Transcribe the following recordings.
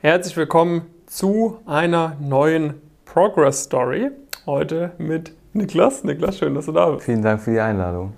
Herzlich willkommen zu einer neuen Progress Story. Heute mit Niklas. Niklas, schön, dass du da bist. Vielen Dank für die Einladung.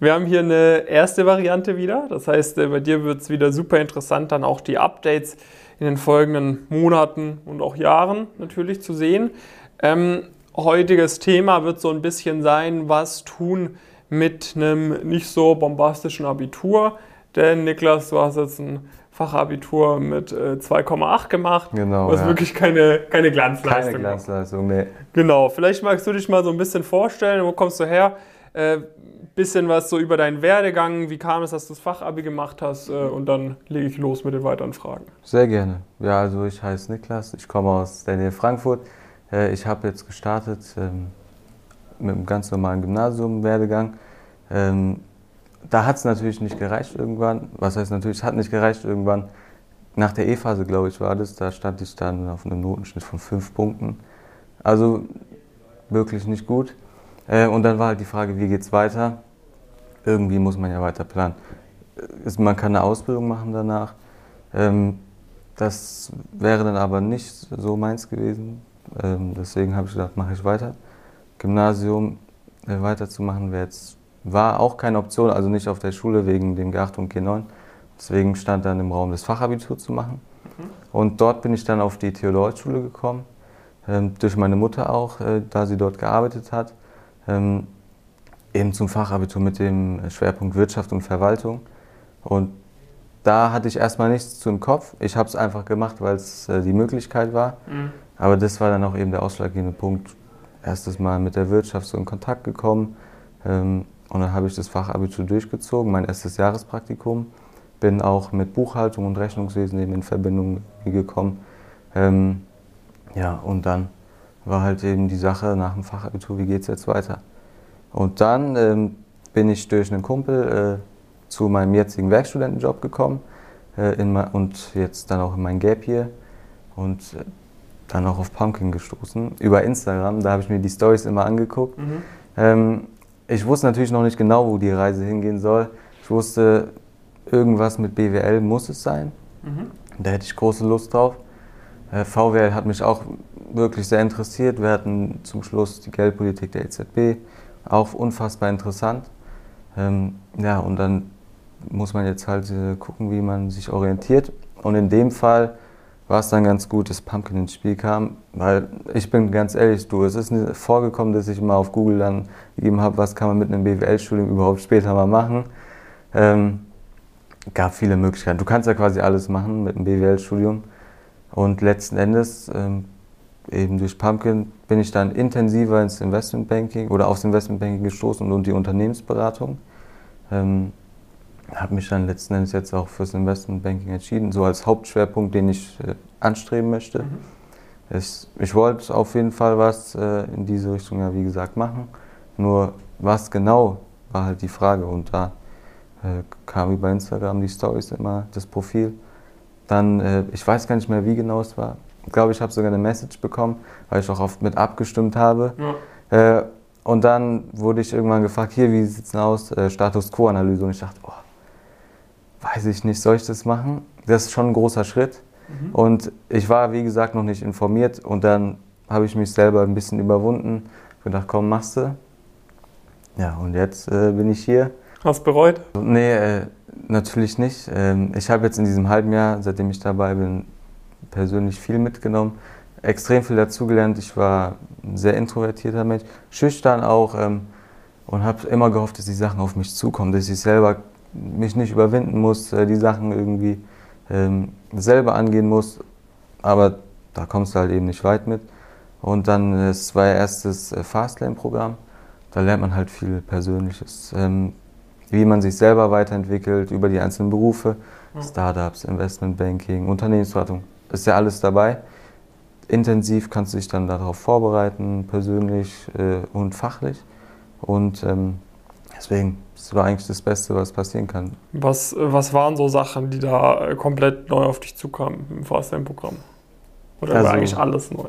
Wir haben hier eine erste Variante wieder. Das heißt, äh, bei dir wird es wieder super interessant, dann auch die Updates in den folgenden Monaten und auch Jahren natürlich zu sehen. Ähm, heutiges Thema wird so ein bisschen sein, was tun mit einem nicht so bombastischen Abitur. Denn Niklas, du hast jetzt ein Fachabitur mit äh, 2,8 gemacht. Genau. Was ja. wirklich keine, keine Glanzleistung. Keine Glanzleistung, nee. Genau, vielleicht magst du dich mal so ein bisschen vorstellen, wo kommst du her? Äh, bisschen was so über deinen Werdegang, wie kam es, dass du das Fachabi gemacht hast äh, und dann lege ich los mit den weiteren Fragen. Sehr gerne. Ja, also ich heiße Niklas, ich komme aus der Nähe Frankfurt. Äh, ich habe jetzt gestartet ähm, mit einem ganz normalen Gymnasium-Werdegang. Ähm, da hat es natürlich nicht gereicht irgendwann. Was heißt natürlich, es hat nicht gereicht irgendwann. Nach der E-Phase, glaube ich, war das. Da stand ich dann auf einem Notenschnitt von fünf Punkten. Also wirklich nicht gut. Äh, und dann war halt die Frage, wie geht es weiter? Irgendwie muss man ja weiter planen. Man kann eine Ausbildung machen danach. Ähm, das wäre dann aber nicht so meins gewesen. Ähm, deswegen habe ich gedacht, mache ich weiter. Gymnasium äh, weiterzumachen wäre jetzt war auch keine Option, also nicht auf der Schule wegen dem G8 und G9. Deswegen stand dann im Raum, das Fachabitur zu machen. Mhm. Und dort bin ich dann auf die Theodorschule gekommen, ähm, durch meine Mutter auch, äh, da sie dort gearbeitet hat. Ähm, eben zum Fachabitur mit dem Schwerpunkt Wirtschaft und Verwaltung. Und da hatte ich erstmal nichts zu im Kopf. Ich habe es einfach gemacht, weil es äh, die Möglichkeit war. Mhm. Aber das war dann auch eben der ausschlaggebende Punkt. Erstes Mal mit der Wirtschaft so in Kontakt gekommen. Ähm, und dann habe ich das Fachabitur durchgezogen, mein erstes Jahrespraktikum. Bin auch mit Buchhaltung und Rechnungswesen eben in Verbindung gekommen. Ähm, ja, und dann war halt eben die Sache nach dem Fachabitur, wie geht es jetzt weiter? Und dann ähm, bin ich durch einen Kumpel äh, zu meinem jetzigen Werkstudentenjob gekommen äh, in, und jetzt dann auch in mein Gap hier und äh, dann auch auf Pumpkin gestoßen über Instagram. Da habe ich mir die Stories immer angeguckt. Mhm. Ähm, ich wusste natürlich noch nicht genau, wo die Reise hingehen soll. Ich wusste, irgendwas mit BWL muss es sein. Mhm. Da hätte ich große Lust drauf. Äh, VWL hat mich auch wirklich sehr interessiert. Wir hatten zum Schluss die Geldpolitik der EZB, auch unfassbar interessant. Ähm, ja, und dann muss man jetzt halt äh, gucken, wie man sich orientiert. Und in dem Fall war es dann ganz gut, dass Pumpkin ins Spiel kam, weil ich bin ganz ehrlich, du, es ist vorgekommen, dass ich mal auf Google dann gegeben habe, was kann man mit einem BWL-Studium überhaupt später mal machen. Ähm, gab viele Möglichkeiten. Du kannst ja quasi alles machen mit einem BWL-Studium. Und letzten Endes, ähm, eben durch Pumpkin, bin ich dann intensiver ins Investmentbanking oder aufs Investmentbanking gestoßen und die Unternehmensberatung. Ähm, habe mich dann letzten Endes jetzt auch fürs Investmentbanking entschieden, so als Hauptschwerpunkt, den ich äh, anstreben möchte. Mhm. Ich, ich wollte auf jeden Fall was äh, in diese Richtung, ja, wie gesagt, machen. Nur was genau war halt die Frage. Und da äh, kam über Instagram die Stories immer, das Profil. Dann, äh, ich weiß gar nicht mehr, wie genau es war. Ich glaube, ich habe sogar eine Message bekommen, weil ich auch oft mit abgestimmt habe. Ja. Äh, und dann wurde ich irgendwann gefragt, hier, wie sieht es denn aus? Äh, Status Quo-Analyse. Und ich dachte, oh, weiß ich nicht, soll ich das machen? Das ist schon ein großer Schritt. Mhm. Und ich war, wie gesagt, noch nicht informiert und dann habe ich mich selber ein bisschen überwunden. Ich gedacht, komm, machst du. Ja, und jetzt äh, bin ich hier. Hast du bereut? Nee, äh, natürlich nicht. Ähm, ich habe jetzt in diesem halben Jahr, seitdem ich dabei bin, persönlich viel mitgenommen, extrem viel dazugelernt. Ich war ein sehr introvertierter Mensch, schüchtern auch ähm, und habe immer gehofft, dass die Sachen auf mich zukommen, dass ich selber mich nicht überwinden muss, äh, die Sachen irgendwie ähm, selber angehen muss. Aber da kommst du halt eben nicht weit mit. Und dann, äh, es war ja erst das äh, Fastlane-Programm. Da lernt man halt viel Persönliches. Ähm, wie man sich selber weiterentwickelt, über die einzelnen Berufe, Startups, Investmentbanking, Unternehmensberatung. Ist ja alles dabei. Intensiv kannst du dich dann darauf vorbereiten, persönlich äh, und fachlich. Und ähm, deswegen das war eigentlich das Beste, was passieren kann. Was, was waren so Sachen, die da komplett neu auf dich zukamen im Fastlane-Programm? Oder also, war eigentlich alles neu?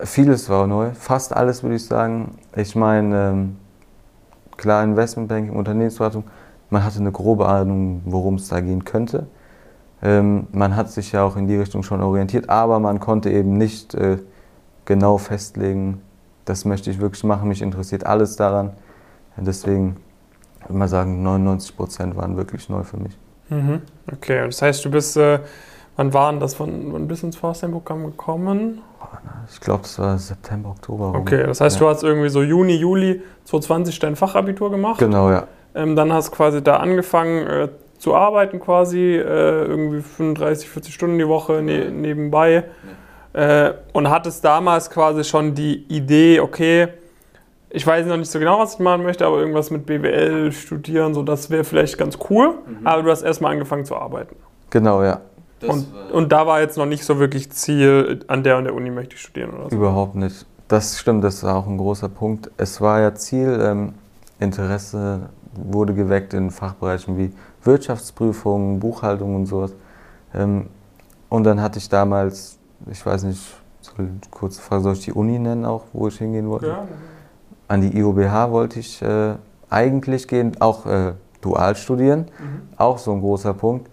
Vieles war neu, fast alles würde ich sagen. Ich meine, ähm, klar, Investmentbanking, Unternehmensberatung, man hatte eine grobe Ahnung, worum es da gehen könnte. Ähm, man hat sich ja auch in die Richtung schon orientiert, aber man konnte eben nicht äh, genau festlegen, das möchte ich wirklich machen, mich interessiert alles daran. Deswegen würde man sagen, 99 Prozent waren wirklich neu für mich. Mhm. Okay, das heißt, du bist, äh, wann waren das, wann, wann bist du ins Fastlane-Programm gekommen? Ich glaube, das war September, Oktober. Okay, das heißt, ja. du hast irgendwie so Juni, Juli 2020 dein Fachabitur gemacht. Genau, ja. Ähm, dann hast du quasi da angefangen äh, zu arbeiten quasi, äh, irgendwie 35, 40 Stunden die Woche ne nebenbei. Ja. Äh, und hattest damals quasi schon die Idee, okay, ich weiß noch nicht so genau, was ich machen möchte, aber irgendwas mit BWL studieren, so das wäre vielleicht ganz cool. Mhm. Aber du hast erstmal angefangen zu arbeiten. Genau, ja. Und, und, da war jetzt noch nicht so wirklich Ziel, an der und der Uni möchte ich studieren oder so. Überhaupt nicht. Das stimmt, das war auch ein großer Punkt. Es war ja Ziel, ähm, Interesse wurde geweckt in Fachbereichen wie Wirtschaftsprüfung, Buchhaltung und sowas. Ähm, und dann hatte ich damals, ich weiß nicht, kurze Frage, soll ich die Uni nennen auch, wo ich hingehen wollte? Ja. An die IOBH wollte ich äh, eigentlich gehen, auch äh, dual studieren, mhm. auch so ein großer Punkt.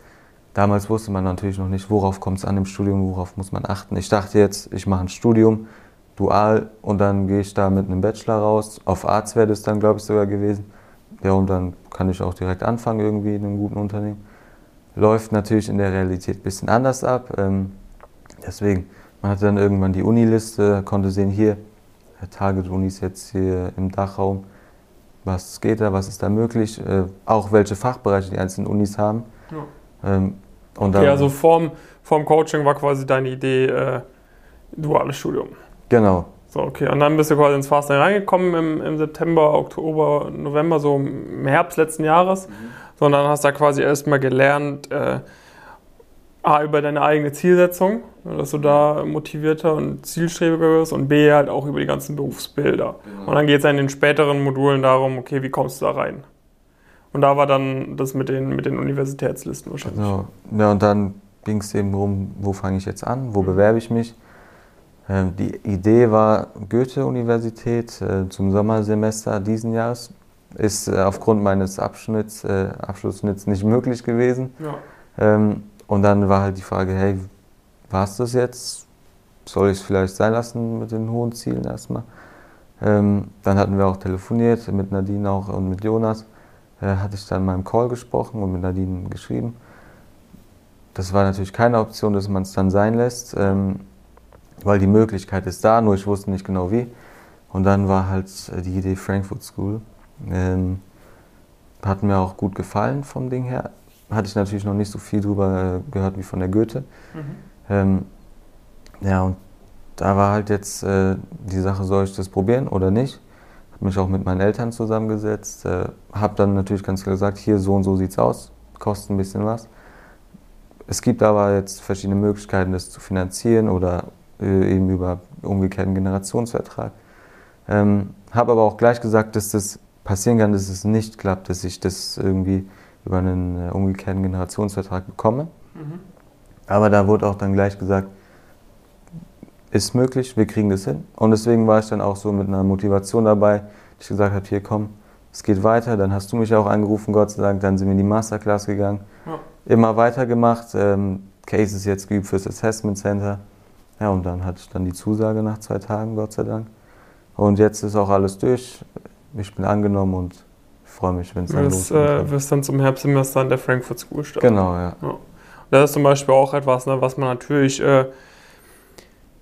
Damals wusste man natürlich noch nicht, worauf kommt es an im Studium, worauf muss man achten. Ich dachte jetzt, ich mache ein Studium, dual, und dann gehe ich da mit einem Bachelor raus. Auf Arzt wäre das dann, glaube ich, sogar gewesen. Ja, und dann kann ich auch direkt anfangen irgendwie in einem guten Unternehmen. Läuft natürlich in der Realität ein bisschen anders ab. Ähm, deswegen, man hatte dann irgendwann die Uniliste, konnte sehen, hier, Target-Unis jetzt hier im Dachraum, was geht da, was ist da möglich, äh, auch welche Fachbereiche die einzelnen Unis haben. Ja. Ähm, und okay, also vorm, vorm Coaching war quasi deine Idee äh, duales Studium. Genau. So, okay. Und dann bist du quasi ins Fasten reingekommen im, im September, Oktober, November, so im Herbst letzten Jahres. Mhm. So, und dann hast du da quasi erstmal gelernt, äh, A, über deine eigene Zielsetzung, dass du da motivierter und zielstrebiger wirst und B, halt auch über die ganzen Berufsbilder. Genau. Und dann geht es in den späteren Modulen darum, okay, wie kommst du da rein? Und da war dann das mit den, mit den Universitätslisten wahrscheinlich. Genau. Ja, und dann ging es eben darum, wo fange ich jetzt an, wo mhm. bewerbe ich mich. Ähm, die Idee war Goethe-Universität äh, zum Sommersemester diesen Jahres. Ist äh, aufgrund meines Abschnitts, äh, Abschlussschnitts nicht möglich gewesen. Ja. Ähm, und dann war halt die Frage, hey, war es das jetzt? Soll ich es vielleicht sein lassen mit den hohen Zielen erstmal? Ähm, dann hatten wir auch telefoniert mit Nadine auch und mit Jonas äh, hatte ich dann in meinem Call gesprochen und mit Nadine geschrieben. Das war natürlich keine Option, dass man es dann sein lässt, ähm, weil die Möglichkeit ist da, nur ich wusste nicht genau wie. Und dann war halt äh, die Idee Frankfurt School. Ähm, hat mir auch gut gefallen vom Ding her. Hatte ich natürlich noch nicht so viel drüber äh, gehört wie von der Goethe. Mhm. Ähm, ja, und da war halt jetzt äh, die Sache, soll ich das probieren oder nicht? habe mich auch mit meinen Eltern zusammengesetzt, äh, habe dann natürlich ganz klar gesagt, hier so und so sieht's aus, kostet ein bisschen was. Es gibt aber jetzt verschiedene Möglichkeiten, das zu finanzieren oder äh, eben über umgekehrten Generationsvertrag. Ähm, habe aber auch gleich gesagt, dass das passieren kann, dass es nicht klappt, dass ich das irgendwie über einen äh, umgekehrten Generationsvertrag bekomme. Mhm. Aber da wurde auch dann gleich gesagt, ist möglich, wir kriegen das hin. Und deswegen war ich dann auch so mit einer Motivation dabei, dass ich gesagt habe, hier komm, es geht weiter. Dann hast du mich auch angerufen, Gott sei Dank. Dann sind wir in die Masterclass gegangen. Ja. Immer weitergemacht. Ähm, Cases jetzt geübt fürs Assessment Center. Ja, und dann hatte ich dann die Zusage nach zwei Tagen, Gott sei Dank. Und jetzt ist auch alles durch. Ich bin angenommen und freue mich, wenn es dann losgeht. Äh, wirst dann zum Herbstsemester an der Frankfurt School starten. Genau, ja. ja. Das ist zum Beispiel auch etwas, ne, was man natürlich äh,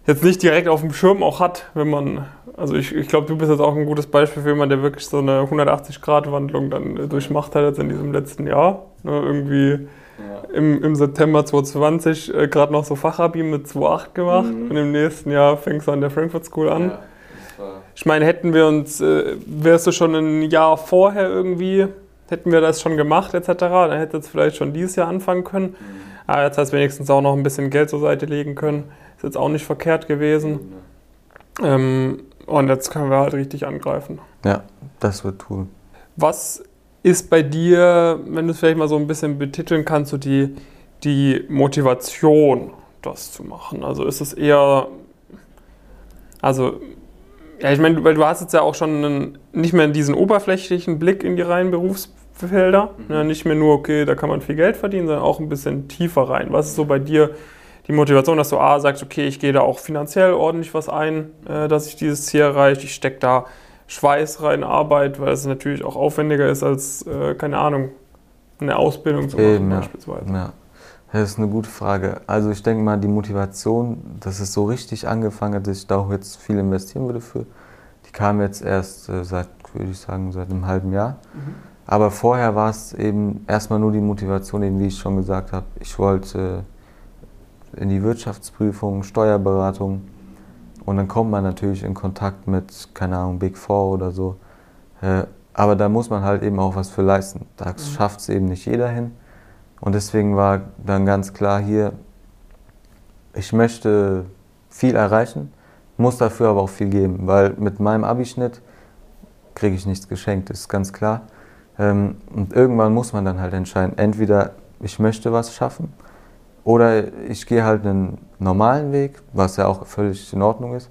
jetzt nicht direkt auf dem Schirm auch hat, wenn man, also ich, ich glaube, du bist jetzt auch ein gutes Beispiel für jemanden, der wirklich so eine 180-Grad-Wandlung dann durchmacht hat jetzt in diesem letzten Jahr. Ne, irgendwie ja. im, im September 2020 äh, gerade noch so Fachabi mit 2,8 gemacht mhm. und im nächsten Jahr fängst du an der Frankfurt School an. Ja, ich meine, hätten wir uns, äh, wärst du schon ein Jahr vorher irgendwie, hätten wir das schon gemacht etc., dann hätte es vielleicht schon dieses Jahr anfangen können. Mhm. Aber jetzt hast du wenigstens auch noch ein bisschen Geld zur Seite legen können. Ist jetzt auch nicht verkehrt gewesen. Ähm, und jetzt können wir halt richtig angreifen. Ja, das wird tun. Was ist bei dir, wenn du es vielleicht mal so ein bisschen betiteln kannst, so die, die Motivation, das zu machen? Also ist es eher, also, ja, ich meine, weil du hast jetzt ja auch schon einen, nicht mehr diesen oberflächlichen Blick in die reinen Berufs, Felder. Mhm. Ja, nicht mehr nur, okay, da kann man viel Geld verdienen, sondern auch ein bisschen tiefer rein. Was ist so bei dir die Motivation, dass du A sagst, okay, ich gehe da auch finanziell ordentlich was ein, äh, dass ich dieses Ziel erreiche. Ich stecke da Schweiß rein, Arbeit, weil es natürlich auch aufwendiger ist als, äh, keine Ahnung, eine Ausbildung zu machen Eben, beispielsweise. Ja. Das ist eine gute Frage. Also ich denke mal, die Motivation, dass es so richtig angefangen hat, dass ich da auch jetzt viel investieren würde für, die kam jetzt erst äh, seit, würde ich sagen, seit einem halben Jahr. Mhm. Aber vorher war es eben erstmal nur die Motivation, eben wie ich schon gesagt habe, ich wollte in die Wirtschaftsprüfung, Steuerberatung und dann kommt man natürlich in Kontakt mit, keine Ahnung, Big Four oder so. Äh, aber da muss man halt eben auch was für leisten. Da mhm. schafft es eben nicht jeder hin. Und deswegen war dann ganz klar hier, ich möchte viel erreichen, muss dafür aber auch viel geben, weil mit meinem Abischnitt kriege ich nichts geschenkt, ist ganz klar. Ähm, und irgendwann muss man dann halt entscheiden, entweder ich möchte was schaffen oder ich gehe halt einen normalen Weg, was ja auch völlig in Ordnung ist.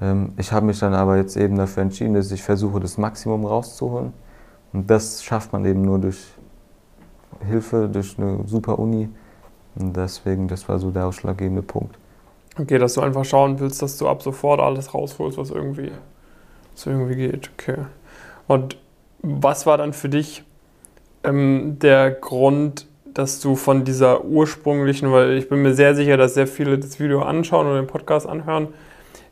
Ähm, ich habe mich dann aber jetzt eben dafür entschieden, dass ich versuche, das Maximum rauszuholen. Und das schafft man eben nur durch Hilfe, durch eine super Uni. Und deswegen, das war so der ausschlaggebende Punkt. Okay, dass du einfach schauen willst, dass du ab sofort alles rausholst, was irgendwie, was irgendwie geht. Okay. Und was war dann für dich ähm, der Grund, dass du von dieser ursprünglichen, weil ich bin mir sehr sicher, dass sehr viele das Video anschauen oder den Podcast anhören,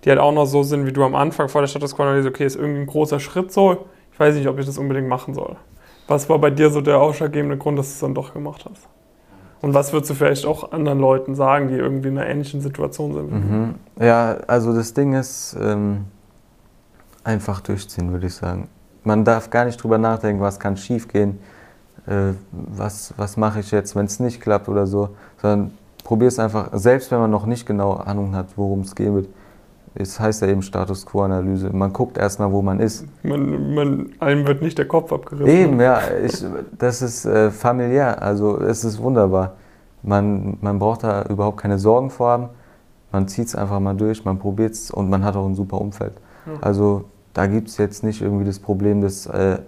die halt auch noch so sind, wie du am Anfang vor der Statusquo-Analyse, okay, ist irgendwie ein großer Schritt so, ich weiß nicht, ob ich das unbedingt machen soll. Was war bei dir so der ausschlaggebende Grund, dass du es dann doch gemacht hast? Und was würdest du vielleicht auch anderen Leuten sagen, die irgendwie in einer ähnlichen Situation sind? Mhm. Ja, also das Ding ist, ähm, einfach durchziehen, würde ich sagen. Man darf gar nicht drüber nachdenken, was kann schiefgehen äh, was, was mache ich jetzt, wenn es nicht klappt oder so, sondern probier es einfach, selbst wenn man noch nicht genau Ahnung hat, worum es geht. Es heißt ja eben Status Quo-Analyse. Man guckt erstmal, wo man ist. Man, man, einem wird nicht der Kopf abgerissen. Eben, ja. Ich, das ist äh, familiär. Also, es ist wunderbar. Man, man braucht da überhaupt keine Sorgen vor haben. Man zieht es einfach mal durch, man probiert es und man hat auch ein super Umfeld. Ja. Also, da gibt es jetzt nicht irgendwie das Problem, dass äh,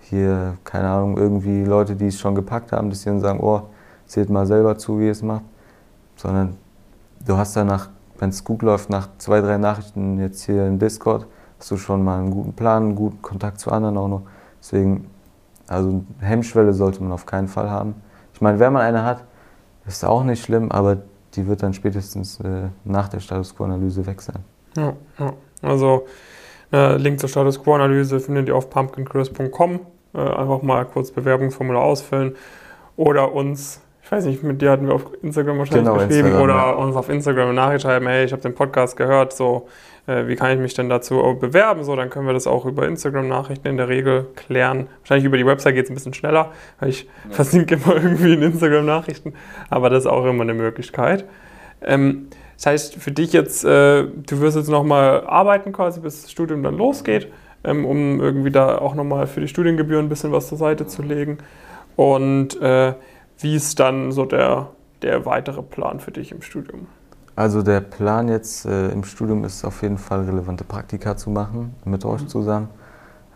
hier, keine Ahnung, irgendwie Leute, die es schon gepackt haben, dass sie dann sagen, oh, seht mal selber zu, wie ihr es macht. Sondern du hast danach, wenn es gut läuft, nach zwei, drei Nachrichten jetzt hier im Discord, hast du schon mal einen guten Plan, einen guten Kontakt zu anderen auch noch. Deswegen, also Hemmschwelle sollte man auf keinen Fall haben. Ich meine, wenn man eine hat, ist auch nicht schlimm, aber die wird dann spätestens äh, nach der Status Quo-Analyse weg sein. Ja, ja. Also äh, Link zur Status Quo-Analyse findet ihr auf pumpkincrisp.com. Äh, einfach mal kurz Bewerbungsformular ausfüllen. Oder uns, ich weiß nicht, mit dir hatten wir auf Instagram wahrscheinlich genau, geschrieben, Instagram, oder ja. uns auf Instagram eine Nachricht schreiben, hey, ich habe den Podcast gehört, so, äh, wie kann ich mich denn dazu bewerben? So, dann können wir das auch über Instagram-Nachrichten in der Regel klären. Wahrscheinlich über die Website geht es ein bisschen schneller, weil ich ja. versinke immer irgendwie in Instagram-Nachrichten, aber das ist auch immer eine Möglichkeit. Ähm, das heißt, für dich jetzt, äh, du wirst jetzt nochmal arbeiten quasi, bis das Studium dann losgeht, ähm, um irgendwie da auch nochmal für die Studiengebühren ein bisschen was zur Seite zu legen. Und äh, wie ist dann so der, der weitere Plan für dich im Studium? Also der Plan jetzt äh, im Studium ist auf jeden Fall relevante Praktika zu machen mit euch mhm. zusammen.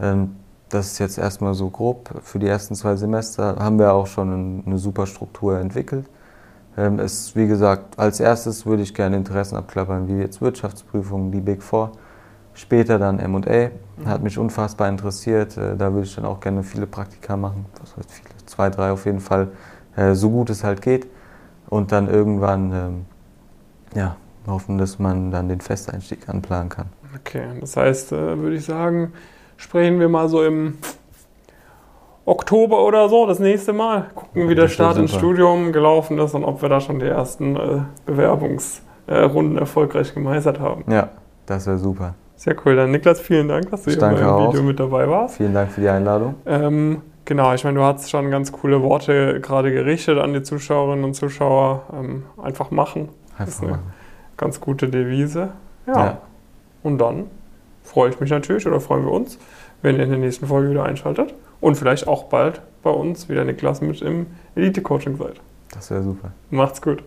Ähm, das ist jetzt erstmal so grob. Für die ersten zwei Semester haben wir auch schon eine super Struktur entwickelt. Ähm, ist, wie gesagt, als erstes würde ich gerne Interessen abklappern, wie jetzt Wirtschaftsprüfungen, die Big Four. Später dann MA. Mhm. Hat mich unfassbar interessiert. Äh, da würde ich dann auch gerne viele Praktika machen. Was heißt viele? Zwei, drei auf jeden Fall. Äh, so gut es halt geht. Und dann irgendwann ähm, ja, hoffen, dass man dann den Festeinstieg anplanen kann. Okay, das heißt, äh, würde ich sagen, sprechen wir mal so im Oktober oder so, das nächste Mal. Gucken, wie der Start ins Studium gelaufen ist und ob wir da schon die ersten äh, Bewerbungsrunden erfolgreich gemeistert haben. Ja, das wäre super. Sehr cool. Dann Niklas, vielen Dank, dass du hier im Video mit dabei warst. Vielen Dank für die Einladung. Ähm, genau, ich meine, du hast schon ganz coole Worte gerade gerichtet an die Zuschauerinnen und Zuschauer. Ähm, einfach machen. Einfach das ist eine machen. ganz gute Devise. Ja. ja. Und dann freue ich mich natürlich oder freuen wir uns, wenn ihr in der nächsten Folge wieder einschaltet und vielleicht auch bald bei uns wieder Niklas mit im Elite-Coaching seid. Das wäre super. Macht's gut.